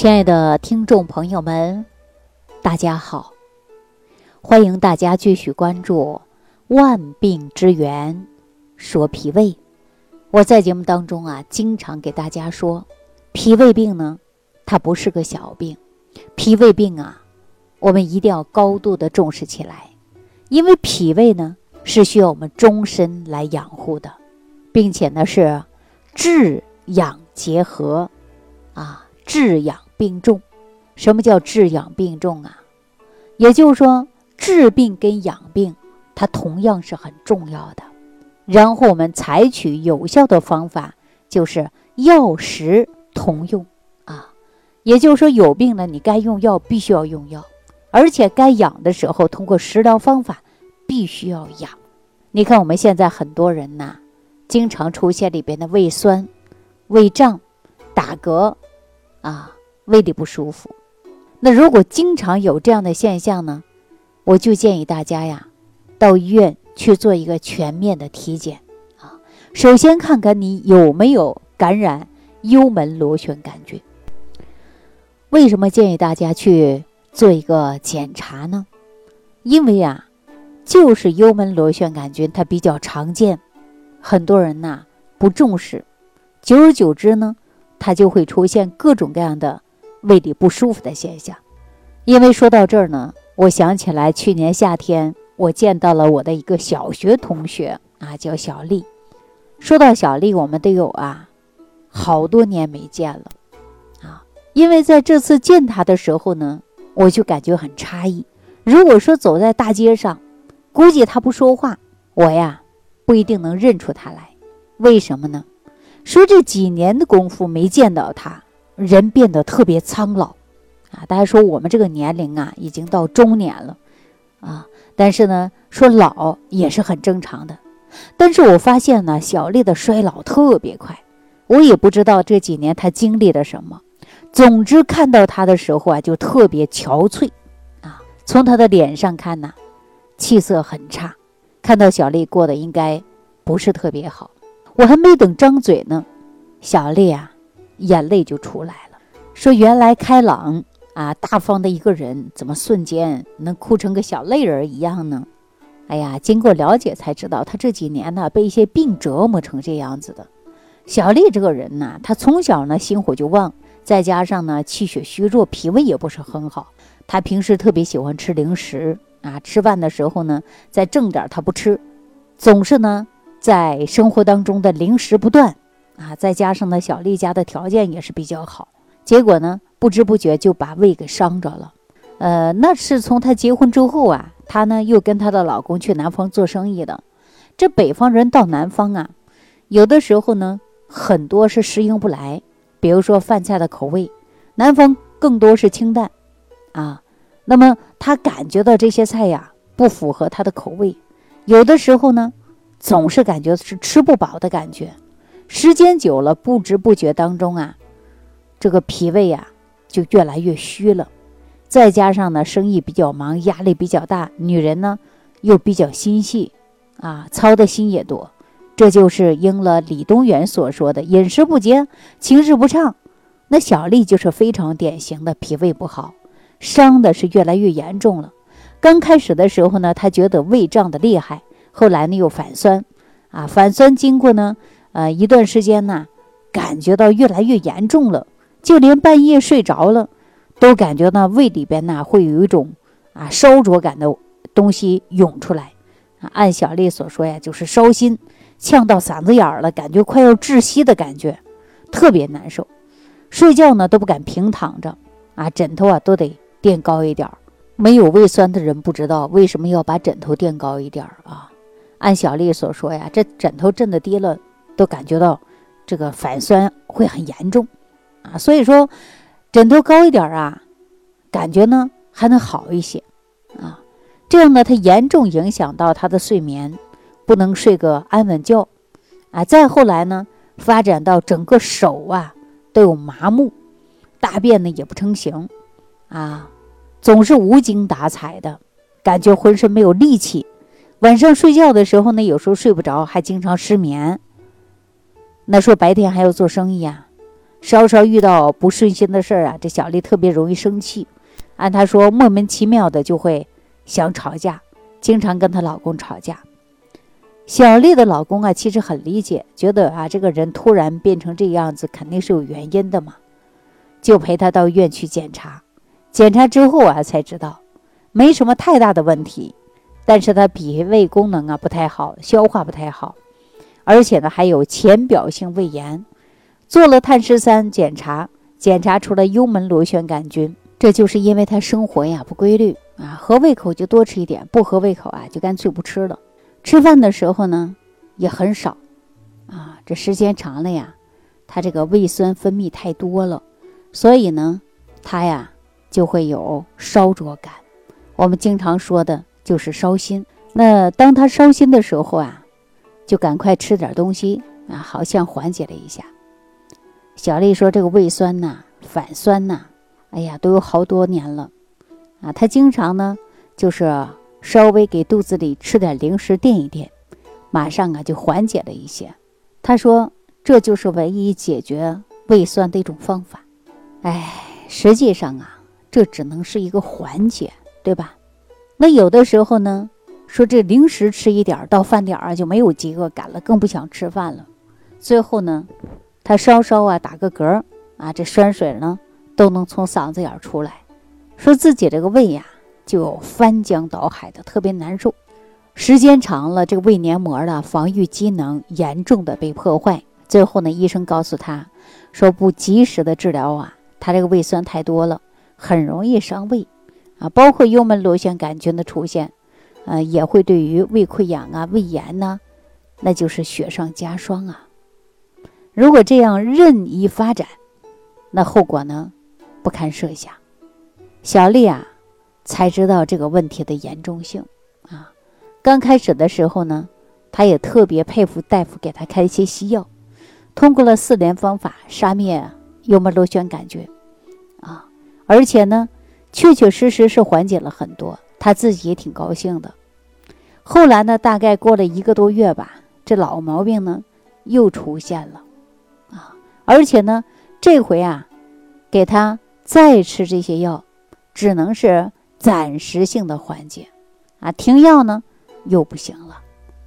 亲爱的听众朋友们，大家好！欢迎大家继续关注《万病之源》，说脾胃。我在节目当中啊，经常给大家说，脾胃病呢，它不是个小病。脾胃病啊，我们一定要高度的重视起来，因为脾胃呢是需要我们终身来养护的，并且呢是治养结合啊，治养。病重，什么叫治养病重啊？也就是说，治病跟养病，它同样是很重要的。然后我们采取有效的方法，就是药食同用啊。也就是说，有病了，你该用药必须要用药，而且该养的时候，通过食疗方法必须要养。你看我们现在很多人呐，经常出现里边的胃酸、胃胀、打嗝啊。胃里不舒服，那如果经常有这样的现象呢，我就建议大家呀，到医院去做一个全面的体检啊。首先看看你有没有感染幽门螺旋杆菌。为什么建议大家去做一个检查呢？因为啊，就是幽门螺旋杆菌它比较常见，很多人呐不重视，久而久之呢，它就会出现各种各样的。胃里不舒服的现象，因为说到这儿呢，我想起来去年夏天我见到了我的一个小学同学啊，叫小丽。说到小丽，我们都有啊，好多年没见了啊。因为在这次见她的时候呢，我就感觉很诧异。如果说走在大街上，估计她不说话，我呀不一定能认出她来。为什么呢？说这几年的功夫没见到她。人变得特别苍老，啊，大家说我们这个年龄啊，已经到中年了，啊，但是呢，说老也是很正常的。但是我发现呢，小丽的衰老特别快，我也不知道这几年她经历了什么。总之看到她的时候啊，就特别憔悴，啊，从她的脸上看呢，气色很差。看到小丽过得应该不是特别好，我还没等张嘴呢，小丽啊。眼泪就出来了，说原来开朗啊大方的一个人，怎么瞬间能哭成个小泪人一样呢？哎呀，经过了解才知道，他这几年呢被一些病折磨成这样子的。小丽这个人呢，她从小呢心火就旺，再加上呢气血虚弱，脾胃也不是很好。她平时特别喜欢吃零食啊，吃饭的时候呢再正点她不吃，总是呢在生活当中的零食不断。啊，再加上呢，小丽家的条件也是比较好，结果呢，不知不觉就把胃给伤着了。呃，那是从她结婚之后啊，她呢又跟她的老公去南方做生意的。这北方人到南方啊，有的时候呢，很多是适应不来。比如说饭菜的口味，南方更多是清淡啊。那么她感觉到这些菜呀不符合她的口味，有的时候呢，总是感觉是吃不饱的感觉。时间久了，不知不觉当中啊，这个脾胃呀就越来越虚了。再加上呢，生意比较忙，压力比较大，女人呢又比较心细啊，操的心也多。这就是应了李东垣所说的“饮食不节，情志不畅”。那小丽就是非常典型的脾胃不好，伤的是越来越严重了。刚开始的时候呢，她觉得胃胀的厉害，后来呢又反酸啊，反酸经过呢。呃，一段时间呢，感觉到越来越严重了，就连半夜睡着了，都感觉到胃里边呢会有一种啊烧灼感的东西涌出来。啊，按小丽所说呀，就是烧心，呛到嗓子眼儿了，感觉快要窒息的感觉，特别难受。睡觉呢都不敢平躺着，啊，枕头啊都得垫高一点儿。没有胃酸的人不知道为什么要把枕头垫高一点儿啊。按小丽所说呀，这枕头震的低了。都感觉到这个反酸会很严重啊，所以说枕头高一点啊，感觉呢还能好一些啊。这样呢，它严重影响到他的睡眠，不能睡个安稳觉啊。再后来呢，发展到整个手啊都有麻木，大便呢也不成形啊，总是无精打采的，感觉浑身没有力气。晚上睡觉的时候呢，有时候睡不着，还经常失眠。那说白天还要做生意啊，稍稍遇到不顺心的事儿啊，这小丽特别容易生气。按她说，莫名其妙的就会想吵架，经常跟她老公吵架。小丽的老公啊，其实很理解，觉得啊，这个人突然变成这样子，肯定是有原因的嘛，就陪她到医院去检查。检查之后啊，才知道没什么太大的问题，但是她脾胃功能啊不太好，消化不太好，而且呢还有浅表性胃炎。做了碳十三检查，检查出了幽门螺旋杆菌。这就是因为他生活呀不规律啊，合胃口就多吃一点，不合胃口啊就干脆不吃了。吃饭的时候呢也很少啊，这时间长了呀，他这个胃酸分泌太多了，所以呢，他呀就会有烧灼感。我们经常说的就是烧心。那当他烧心的时候啊，就赶快吃点东西啊，好像缓解了一下。小丽说：“这个胃酸呐，反酸呐，哎呀，都有好多年了，啊，她经常呢，就是稍微给肚子里吃点零食垫一垫，马上啊就缓解了一些。她说这就是唯一解决胃酸的一种方法。哎，实际上啊，这只能是一个缓解，对吧？那有的时候呢，说这零食吃一点，到饭点儿就没有饥饿感了，更不想吃饭了，最后呢。”他稍稍啊打个嗝啊，这酸水呢都能从嗓子眼出来，说自己这个胃呀就翻江倒海的，特别难受。时间长了，这个胃黏膜的防御机能严重的被破坏。最后呢，医生告诉他说，不及时的治疗啊，他这个胃酸太多了，很容易伤胃啊，包括幽门螺旋杆菌的出现，呃，也会对于胃溃疡啊、胃炎呢，那就是雪上加霜啊。如果这样任意发展，那后果呢，不堪设想。小丽啊，才知道这个问题的严重性啊。刚开始的时候呢，她也特别佩服大夫给她开一些西药，通过了四联方法杀灭幽门螺旋杆菌啊，而且呢，确确实实是缓解了很多，他自己也挺高兴的。后来呢，大概过了一个多月吧，这老毛病呢又出现了。啊而且呢，这回啊，给他再吃这些药，只能是暂时性的缓解，啊，停药呢又不行了，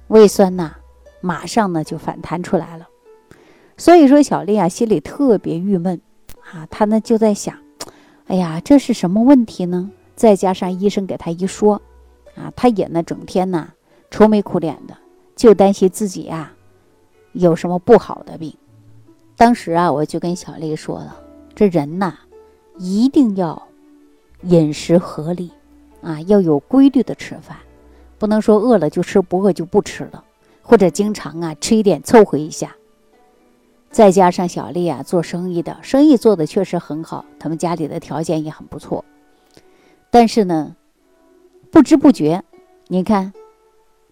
胃酸呐马上呢就反弹出来了。所以说，小丽啊心里特别郁闷，啊，她呢就在想，哎呀，这是什么问题呢？再加上医生给他一说，啊，他也呢整天呢愁眉苦脸的，就担心自己呀有什么不好的病。当时啊，我就跟小丽说了，这人呐，一定要饮食合理啊，要有规律的吃饭，不能说饿了就吃，不饿就不吃了，或者经常啊吃一点凑合一下。再加上小丽啊做生意的，生意做的确实很好，他们家里的条件也很不错，但是呢，不知不觉，你看，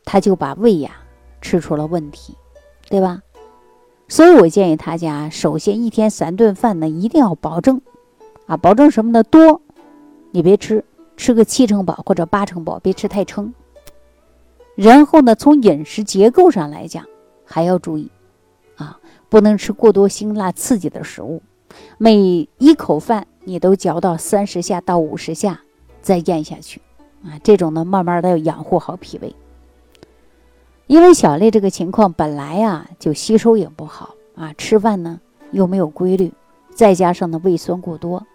他就把胃呀吃出了问题，对吧？所以我建议他家，首先一天三顿饭呢，一定要保证，啊，保证什么呢？多，你别吃，吃个七成饱或者八成饱，别吃太撑。然后呢，从饮食结构上来讲，还要注意，不能吃过多辛辣刺激的食物，每一口饭你都嚼到三十下到五十下，再咽下去，啊，这种呢，慢慢的要养护好脾胃。因为小丽这个情况本来呀就吸收也不好啊，吃饭呢又没有规律，再加上呢胃酸过多，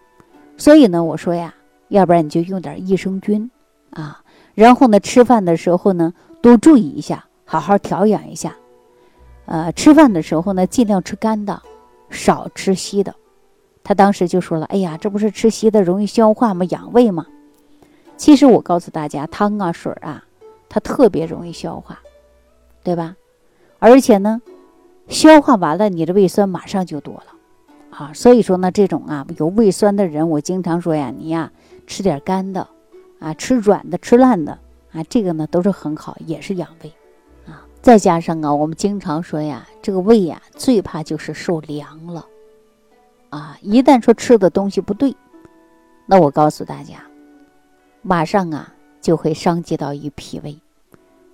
所以呢我说呀，要不然你就用点益生菌啊，然后呢吃饭的时候呢多注意一下，好好调养一下。呃，吃饭的时候呢尽量吃干的，少吃稀的。他当时就说了：“哎呀，这不是吃稀的容易消化吗？养胃吗？”其实我告诉大家，汤啊水啊，它特别容易消化。对吧？而且呢，消化完了，你的胃酸马上就多了啊。所以说呢，这种啊有胃酸的人，我经常说呀，你呀吃点干的啊，吃软的，吃烂的啊，这个呢都是很好，也是养胃。再加上啊，我们经常说呀，这个胃呀最怕就是受凉了啊。一旦说吃的东西不对，那我告诉大家，马上啊就会伤及到于脾胃。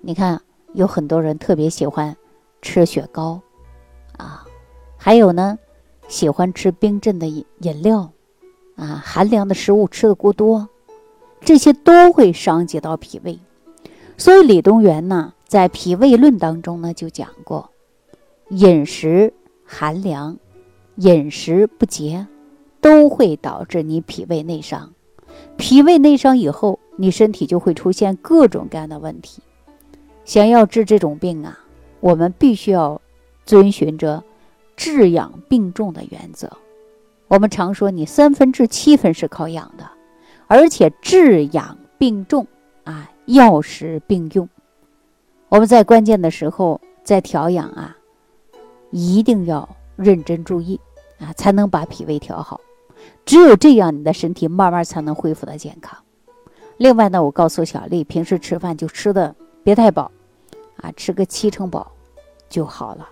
你看。有很多人特别喜欢吃雪糕，啊，还有呢，喜欢吃冰镇的饮饮料，啊，寒凉的食物吃的过多，这些都会伤及到脾胃。所以李东垣呢，在《脾胃论》当中呢就讲过，饮食寒凉、饮食不节，都会导致你脾胃内伤。脾胃内伤以后，你身体就会出现各种各样的问题。想要治这种病啊，我们必须要遵循着治养并重的原则。我们常说，你三分治七分是靠养的，而且治养并重啊。药食并用，我们在关键的时候在调养啊，一定要认真注意啊，才能把脾胃调好。只有这样，你的身体慢慢才能恢复的健康。另外呢，我告诉小丽，平时吃饭就吃的别太饱啊，吃个七成饱就好了。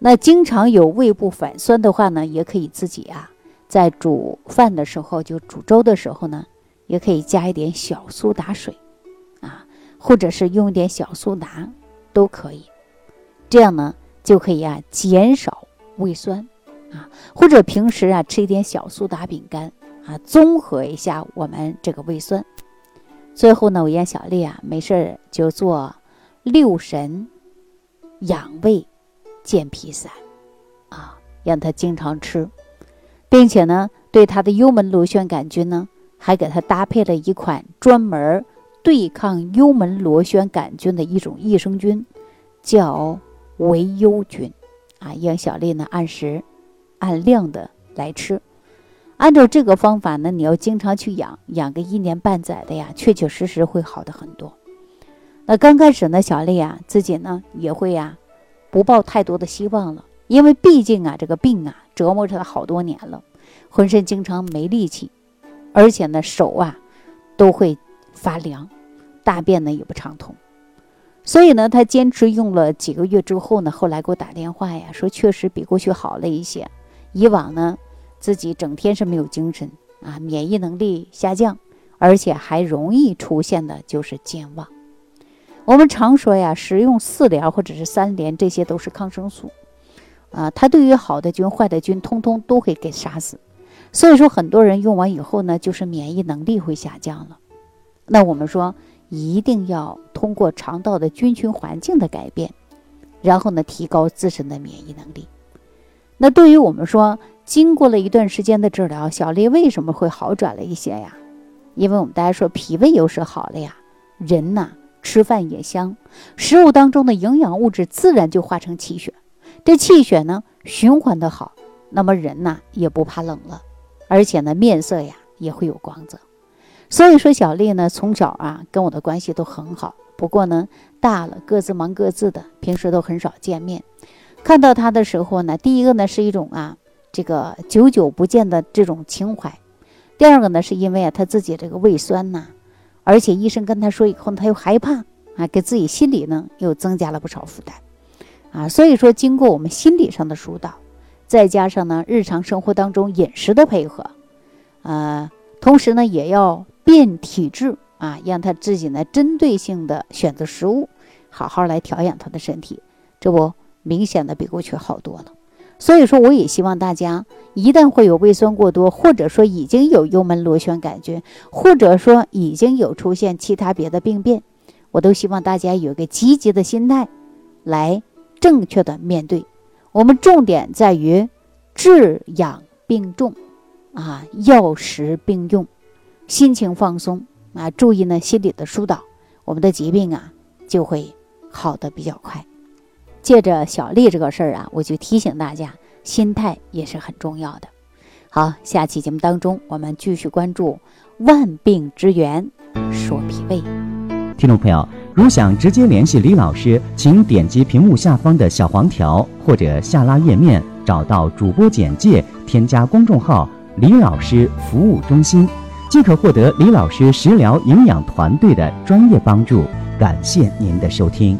那经常有胃部反酸的话呢，也可以自己啊，在煮饭的时候就煮粥的时候呢，也可以加一点小苏打水。或者是用一点小苏打，都可以，这样呢就可以啊减少胃酸啊，或者平时啊吃一点小苏打饼干啊，综合一下我们这个胃酸。最后呢，我让小丽啊没事儿就做六神养胃健脾散啊，让她经常吃，并且呢对她的幽门螺旋杆菌呢还给她搭配了一款专门儿。对抗幽门螺旋杆菌的一种益生菌，叫维优菌，啊，让小丽呢按时、按量的来吃。按照这个方法呢，你要经常去养，养个一年半载的呀，确确实实会好的很多。那刚开始呢，小丽啊自己呢也会呀，不抱太多的希望了，因为毕竟啊这个病啊折磨着她好多年了，浑身经常没力气，而且呢手啊都会发凉。大便呢也不畅通，所以呢，他坚持用了几个月之后呢，后来给我打电话呀，说确实比过去好了一些。以往呢，自己整天是没有精神啊，免疫能力下降，而且还容易出现的就是健忘。我们常说呀，食用四联或者是三联，这些都是抗生素啊，它对于好的菌、坏的菌，通通都会给杀死。所以说，很多人用完以后呢，就是免疫能力会下降了。那我们说。一定要通过肠道的菌群环境的改变，然后呢，提高自身的免疫能力。那对于我们说，经过了一段时间的治疗，小丽为什么会好转了一些呀？因为我们大家说脾胃有时好了呀，人呐吃饭也香，食物当中的营养物质自然就化成气血，这气血呢循环的好，那么人呐也不怕冷了，而且呢面色呀也会有光泽。所以说，小丽呢，从小啊跟我的关系都很好。不过呢，大了各自忙各自的，平时都很少见面。看到她的时候呢，第一个呢是一种啊这个久久不见的这种情怀；第二个呢是因为啊她自己这个胃酸呐，而且医生跟她说以后，她又害怕啊，给自己心里呢又增加了不少负担啊。所以说，经过我们心理上的疏导，再加上呢日常生活当中饮食的配合，呃，同时呢也要。变体质啊，让他自己呢针对性的选择食物，好好来调养他的身体，这不明显的比过去好多了。所以说，我也希望大家一旦会有胃酸过多，或者说已经有幽门螺旋杆菌，或者说已经有出现其他别的病变，我都希望大家有一个积极的心态，来正确的面对。我们重点在于治养并重，啊，药食并用。心情放松啊，注意呢心理的疏导，我们的疾病啊就会好的比较快。借着小丽这个事儿啊，我就提醒大家，心态也是很重要的。好，下期节目当中我们继续关注万病之源，说脾胃。听众朋友，如想直接联系李老师，请点击屏幕下方的小黄条，或者下拉页面找到主播简介，添加公众号“李老师服务中心”。即可获得李老师食疗营养团队的专业帮助。感谢您的收听。